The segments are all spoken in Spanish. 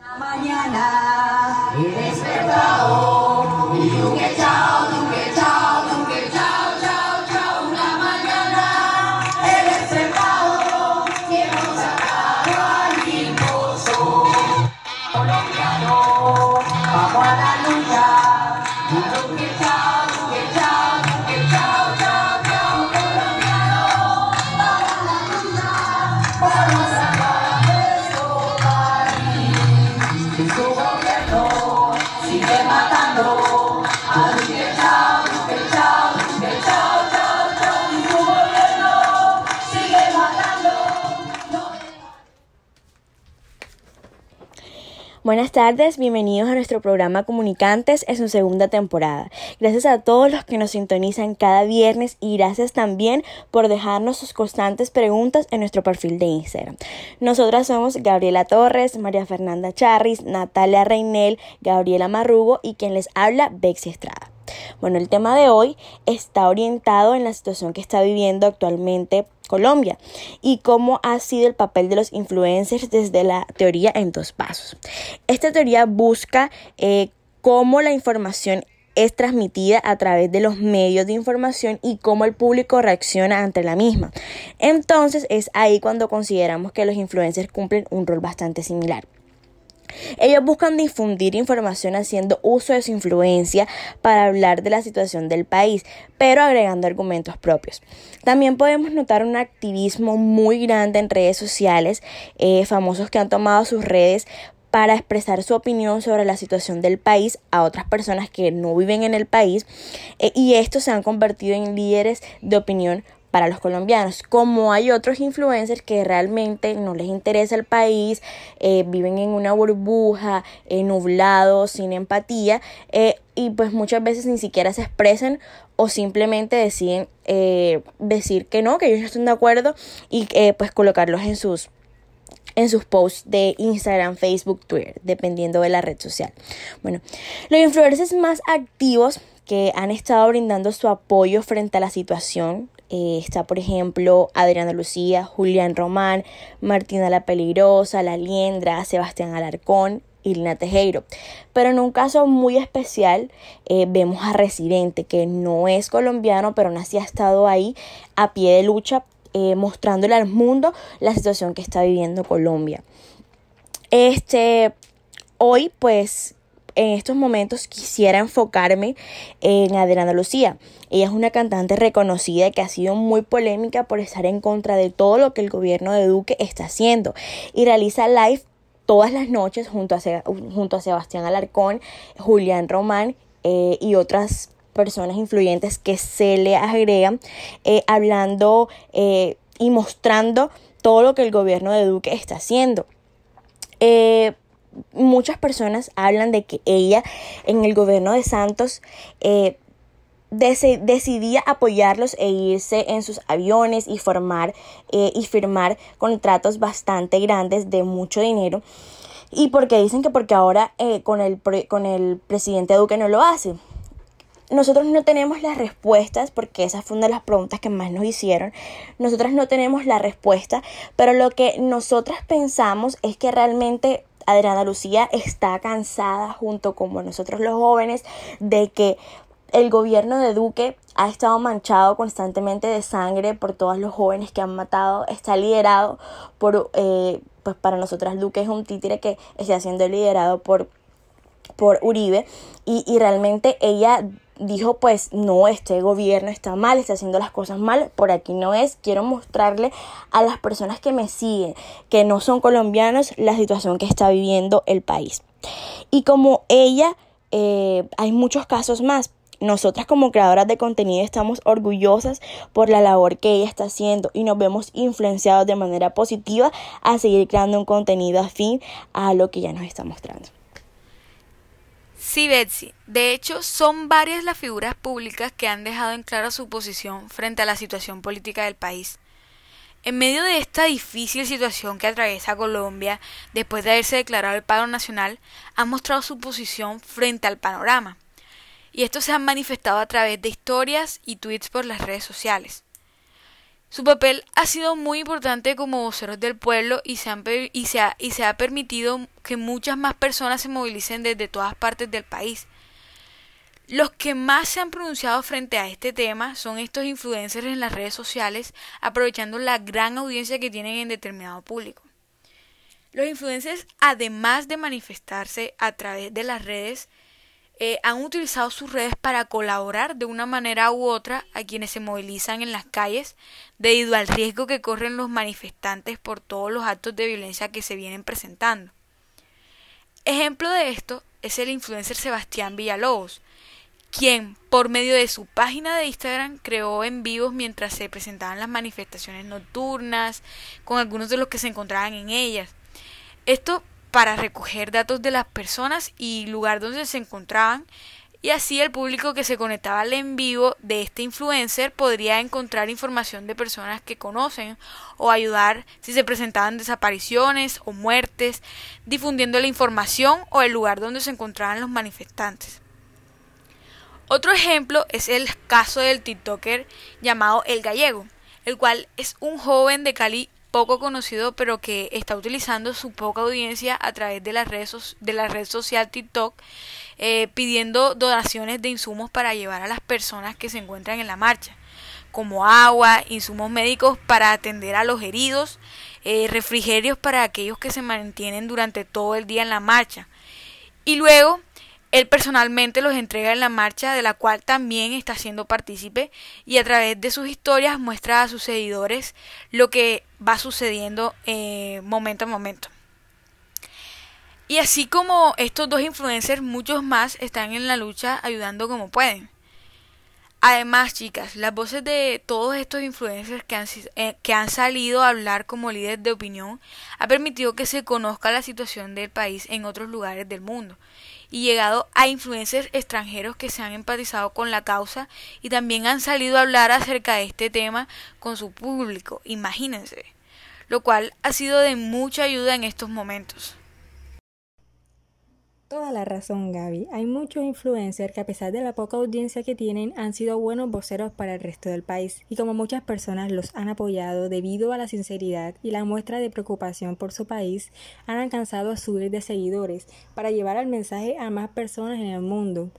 Mañana Buenas tardes, bienvenidos a nuestro programa Comunicantes en su segunda temporada. Gracias a todos los que nos sintonizan cada viernes y gracias también por dejarnos sus constantes preguntas en nuestro perfil de Instagram. Nosotras somos Gabriela Torres, María Fernanda Charris, Natalia Reinel, Gabriela Marrugo y quien les habla, Bexi Estrada. Bueno, el tema de hoy está orientado en la situación que está viviendo actualmente Colombia y cómo ha sido el papel de los influencers desde la teoría en dos pasos. Esta teoría busca eh, cómo la información es transmitida a través de los medios de información y cómo el público reacciona ante la misma. Entonces es ahí cuando consideramos que los influencers cumplen un rol bastante similar. Ellos buscan difundir información haciendo uso de su influencia para hablar de la situación del país, pero agregando argumentos propios. También podemos notar un activismo muy grande en redes sociales, eh, famosos que han tomado sus redes para expresar su opinión sobre la situación del país a otras personas que no viven en el país eh, y estos se han convertido en líderes de opinión para los colombianos, como hay otros influencers que realmente no les interesa el país, eh, viven en una burbuja, eh, nublados, sin empatía, eh, y pues muchas veces ni siquiera se expresan o simplemente deciden eh, decir que no, que ellos no están de acuerdo y pues colocarlos en sus en sus posts de Instagram, Facebook, Twitter, dependiendo de la red social. Bueno, los influencers más activos que han estado brindando su apoyo frente a la situación eh, está, por ejemplo, Adriana Lucía, Julián Román, Martina la Peligrosa, La Liendra, Sebastián Alarcón, Irina Tejero. Pero en un caso muy especial eh, vemos a Residente, que no es colombiano, pero aún así ha estado ahí a pie de lucha, eh, mostrándole al mundo la situación que está viviendo Colombia. Este, hoy pues en estos momentos quisiera enfocarme en Adriana Lucía. Ella es una cantante reconocida que ha sido muy polémica por estar en contra de todo lo que el gobierno de Duque está haciendo y realiza live todas las noches junto a, junto a Sebastián Alarcón, Julián Román eh, y otras personas influyentes que se le agregan eh, hablando eh, y mostrando todo lo que el gobierno de Duque está haciendo. Eh, muchas personas hablan de que ella en el gobierno de Santos eh, dec decidía apoyarlos e irse en sus aviones y formar eh, y firmar contratos bastante grandes de mucho dinero y porque dicen que porque ahora eh, con, el con el presidente Duque no lo hace nosotros no tenemos las respuestas, porque esa fue una de las preguntas que más nos hicieron. Nosotras no tenemos la respuesta, pero lo que nosotras pensamos es que realmente Adriana Lucía está cansada, junto con nosotros los jóvenes, de que el gobierno de Duque ha estado manchado constantemente de sangre por todos los jóvenes que han matado, está liderado por, eh, pues para nosotras Duque es un títere que está siendo liderado por, por Uribe. Y, y realmente ella dijo pues no, este gobierno está mal, está haciendo las cosas mal, por aquí no es, quiero mostrarle a las personas que me siguen, que no son colombianos, la situación que está viviendo el país. Y como ella, eh, hay muchos casos más. Nosotras como creadoras de contenido estamos orgullosas por la labor que ella está haciendo y nos vemos influenciados de manera positiva a seguir creando un contenido afín a lo que ella nos está mostrando. Sí, Betsy. De hecho, son varias las figuras públicas que han dejado en claro su posición frente a la situación política del país. En medio de esta difícil situación que atraviesa Colombia, después de haberse declarado el paro nacional, han mostrado su posición frente al panorama. Y esto se ha manifestado a través de historias y tweets por las redes sociales. Su papel ha sido muy importante como voceros del pueblo y se, ha, ha permitido que muchas más personas se movilicen desde todas partes del país. Los que más se han pronunciado frente a este tema son estos influencers en las redes sociales, aprovechando la gran audiencia que tienen en determinado público. Los influencers, además de manifestarse a través de las redes, eh, han utilizado sus redes para colaborar de una manera u otra a quienes se movilizan en las calles debido al riesgo que corren los manifestantes por todos los actos de violencia que se vienen presentando. Ejemplo de esto es el influencer Sebastián Villalobos, quien por medio de su página de Instagram creó en vivos mientras se presentaban las manifestaciones nocturnas con algunos de los que se encontraban en ellas. Esto para recoger datos de las personas y lugar donde se encontraban y así el público que se conectaba al en vivo de este influencer podría encontrar información de personas que conocen o ayudar si se presentaban desapariciones o muertes, difundiendo la información o el lugar donde se encontraban los manifestantes. Otro ejemplo es el caso del TikToker llamado El Gallego, el cual es un joven de Cali poco conocido pero que está utilizando su poca audiencia a través de las redes de la red social TikTok eh, pidiendo donaciones de insumos para llevar a las personas que se encuentran en la marcha como agua, insumos médicos para atender a los heridos, eh, refrigerios para aquellos que se mantienen durante todo el día en la marcha. Y luego él personalmente los entrega en la marcha de la cual también está siendo partícipe y a través de sus historias muestra a sus seguidores lo que va sucediendo eh, momento a momento. Y así como estos dos influencers, muchos más están en la lucha ayudando como pueden. Además, chicas, las voces de todos estos influencers que han, eh, que han salido a hablar como líderes de opinión ha permitido que se conozca la situación del país en otros lugares del mundo y llegado a influencers extranjeros que se han empatizado con la causa y también han salido a hablar acerca de este tema con su público, imagínense, lo cual ha sido de mucha ayuda en estos momentos. Toda la razón, Gaby. Hay muchos influencers que a pesar de la poca audiencia que tienen han sido buenos voceros para el resto del país y como muchas personas los han apoyado debido a la sinceridad y la muestra de preocupación por su país, han alcanzado a subir de seguidores para llevar el mensaje a más personas en el mundo.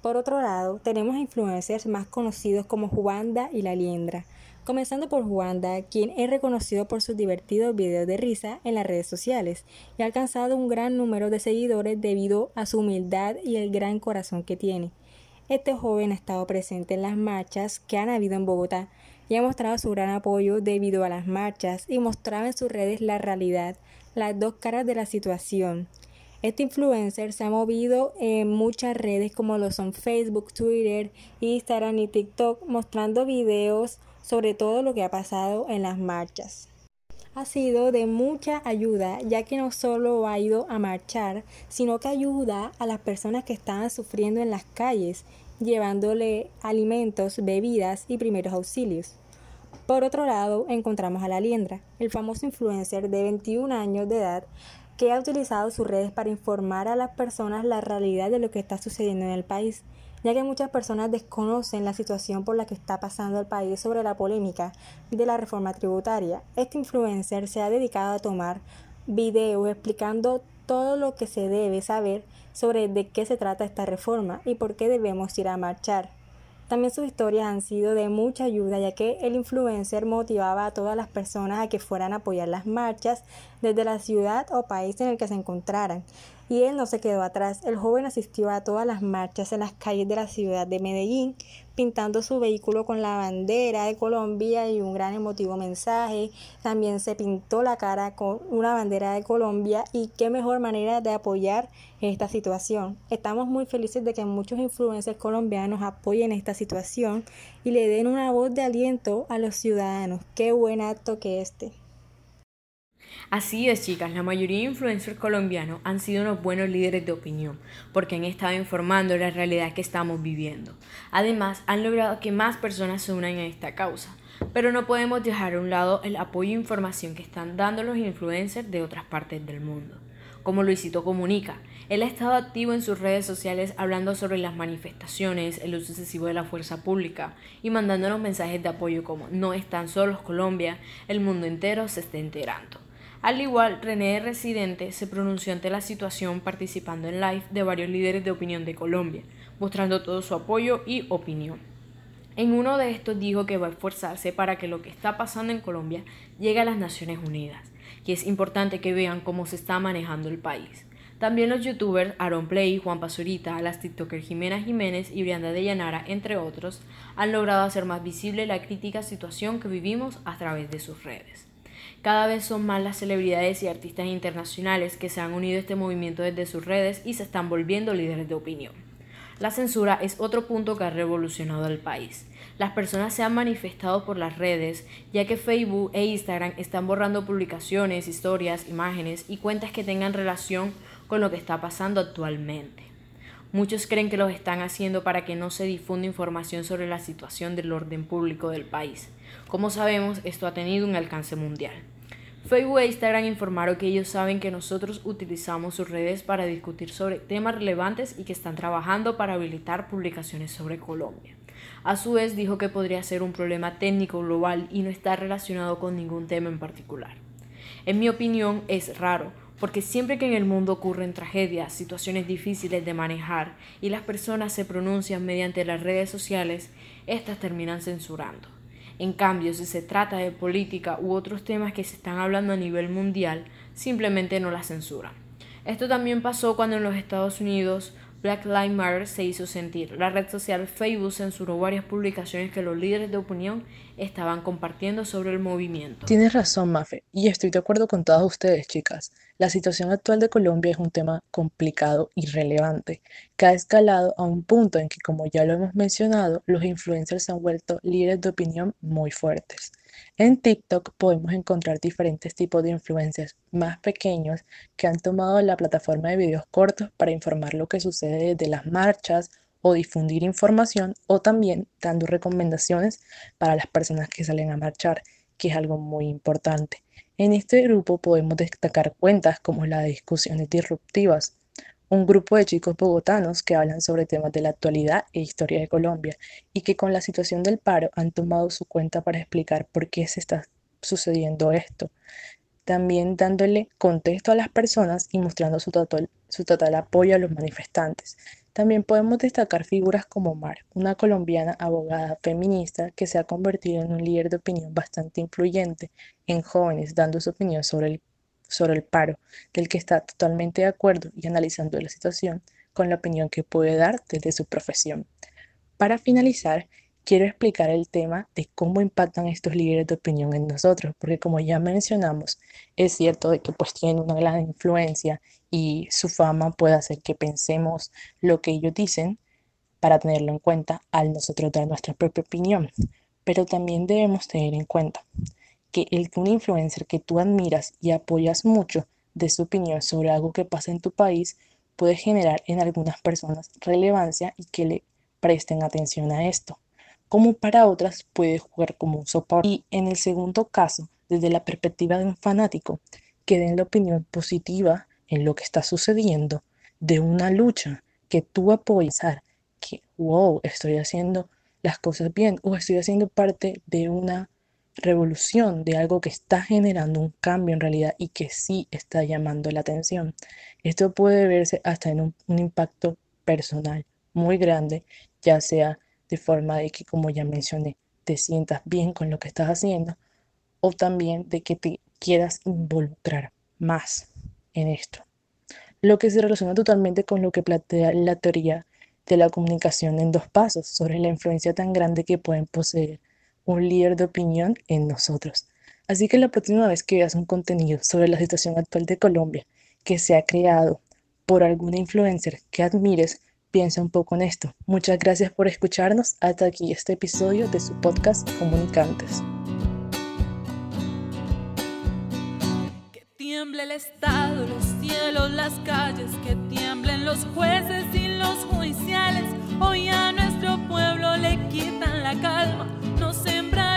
Por otro lado, tenemos influencers más conocidos como Juanda y La Liendra, comenzando por Juanda, quien es reconocido por sus divertidos videos de risa en las redes sociales y ha alcanzado un gran número de seguidores debido a su humildad y el gran corazón que tiene. Este joven ha estado presente en las marchas que han habido en Bogotá y ha mostrado su gran apoyo debido a las marchas y mostraba en sus redes la realidad, las dos caras de la situación. Este influencer se ha movido en muchas redes como lo son Facebook, Twitter, Instagram y TikTok mostrando videos sobre todo lo que ha pasado en las marchas. Ha sido de mucha ayuda ya que no solo ha ido a marchar, sino que ayuda a las personas que estaban sufriendo en las calles, llevándole alimentos, bebidas y primeros auxilios. Por otro lado, encontramos a la Liendra, el famoso influencer de 21 años de edad que ha utilizado sus redes para informar a las personas la realidad de lo que está sucediendo en el país ya que muchas personas desconocen la situación por la que está pasando el país sobre la polémica de la reforma tributaria. Este influencer se ha dedicado a tomar videos explicando todo lo que se debe saber sobre de qué se trata esta reforma y por qué debemos ir a marchar. También sus historias han sido de mucha ayuda ya que el influencer motivaba a todas las personas a que fueran a apoyar las marchas desde la ciudad o país en el que se encontraran. Y él no se quedó atrás. El joven asistió a todas las marchas en las calles de la ciudad de Medellín, pintando su vehículo con la bandera de Colombia y un gran emotivo mensaje. También se pintó la cara con una bandera de Colombia y qué mejor manera de apoyar esta situación. Estamos muy felices de que muchos influencers colombianos apoyen esta situación y le den una voz de aliento a los ciudadanos. Qué buen acto que este. Así es, chicas, la mayoría de influencers colombianos han sido unos buenos líderes de opinión, porque han estado informando la realidad que estamos viviendo. Además, han logrado que más personas se unan a esta causa. Pero no podemos dejar a un lado el apoyo e información que están dando los influencers de otras partes del mundo. como Luisito Comunica. Él ha estado activo en sus redes sociales hablando sobre las manifestaciones, el uso excesivo de la fuerza pública y mandándonos mensajes de apoyo como no están solos Colombia, el mundo entero se está enterando. Al igual, René Residente se pronunció ante la situación participando en live de varios líderes de opinión de Colombia, mostrando todo su apoyo y opinión. En uno de estos dijo que va a esforzarse para que lo que está pasando en Colombia llegue a las Naciones Unidas, y es importante que vean cómo se está manejando el país. También los youtubers Aaron Play, Juan Pazurita, las tiktokers Jimena Jiménez y Brianda de Llanara, entre otros, han logrado hacer más visible la crítica situación que vivimos a través de sus redes. Cada vez son más las celebridades y artistas internacionales que se han unido a este movimiento desde sus redes y se están volviendo líderes de opinión. La censura es otro punto que ha revolucionado al país. Las personas se han manifestado por las redes, ya que Facebook e Instagram están borrando publicaciones, historias, imágenes y cuentas que tengan relación con lo que está pasando actualmente. Muchos creen que los están haciendo para que no se difunda información sobre la situación del orden público del país. Como sabemos, esto ha tenido un alcance mundial. Facebook e Instagram informaron que ellos saben que nosotros utilizamos sus redes para discutir sobre temas relevantes y que están trabajando para habilitar publicaciones sobre Colombia. A su vez dijo que podría ser un problema técnico global y no está relacionado con ningún tema en particular. En mi opinión es raro, porque siempre que en el mundo ocurren tragedias, situaciones difíciles de manejar y las personas se pronuncian mediante las redes sociales, éstas terminan censurando. En cambio, si se trata de política u otros temas que se están hablando a nivel mundial, simplemente no las censuran. Esto también pasó cuando en los Estados Unidos Black Lives Matter se hizo sentir. La red social Facebook censuró varias publicaciones que los líderes de opinión estaban compartiendo sobre el movimiento. Tienes razón, Mafe, y estoy de acuerdo con todas ustedes, chicas. La situación actual de Colombia es un tema complicado y relevante, que ha escalado a un punto en que, como ya lo hemos mencionado, los influencers se han vuelto líderes de opinión muy fuertes. En TikTok podemos encontrar diferentes tipos de influencers más pequeños que han tomado la plataforma de videos cortos para informar lo que sucede desde las marchas o difundir información o también dando recomendaciones para las personas que salen a marchar, que es algo muy importante. En este grupo podemos destacar cuentas como la de discusiones disruptivas, un grupo de chicos bogotanos que hablan sobre temas de la actualidad e historia de Colombia y que con la situación del paro han tomado su cuenta para explicar por qué se está sucediendo esto. También dándole contexto a las personas y mostrando su total, su total apoyo a los manifestantes. También podemos destacar figuras como Mar, una colombiana abogada feminista que se ha convertido en un líder de opinión bastante influyente en jóvenes, dando su opinión sobre el sobre el paro, del que está totalmente de acuerdo y analizando la situación con la opinión que puede dar desde su profesión. Para finalizar, quiero explicar el tema de cómo impactan estos líderes de opinión en nosotros, porque como ya mencionamos, es cierto de que pues tienen una gran influencia y su fama puede hacer que pensemos lo que ellos dicen para tenerlo en cuenta al nosotros dar nuestra propia opinión, pero también debemos tener en cuenta que el un influencer que tú admiras y apoyas mucho de su opinión sobre algo que pasa en tu país puede generar en algunas personas relevancia y que le presten atención a esto, como para otras puede jugar como un soporte. Y en el segundo caso, desde la perspectiva de un fanático, que den la opinión positiva en lo que está sucediendo de una lucha que tú apoyas, que, wow, estoy haciendo las cosas bien o estoy haciendo parte de una revolución de algo que está generando un cambio en realidad y que sí está llamando la atención. Esto puede verse hasta en un, impacto personal muy grande, ya sea de forma de que, como ya mencioné, te sientas bien con lo que estás haciendo o también de que te quieras involucrar más en esto. Lo que se relaciona totalmente con lo que plantea la teoría de la comunicación en dos pasos sobre la influencia tan grande que pueden poseer un líder de opinión en nosotros. Así que la próxima vez que veas un contenido sobre la situación actual de Colombia que se ha creado por alguna influencer que admires, piensa un poco en esto. Muchas gracias por escucharnos. Hasta aquí este episodio de su podcast Comunicantes. Que tiemble el Estado, los cielos, las calles, que tiemblen los jueces y los judiciales. Hoy a nuestro pueblo le quitan la calma nos sembraron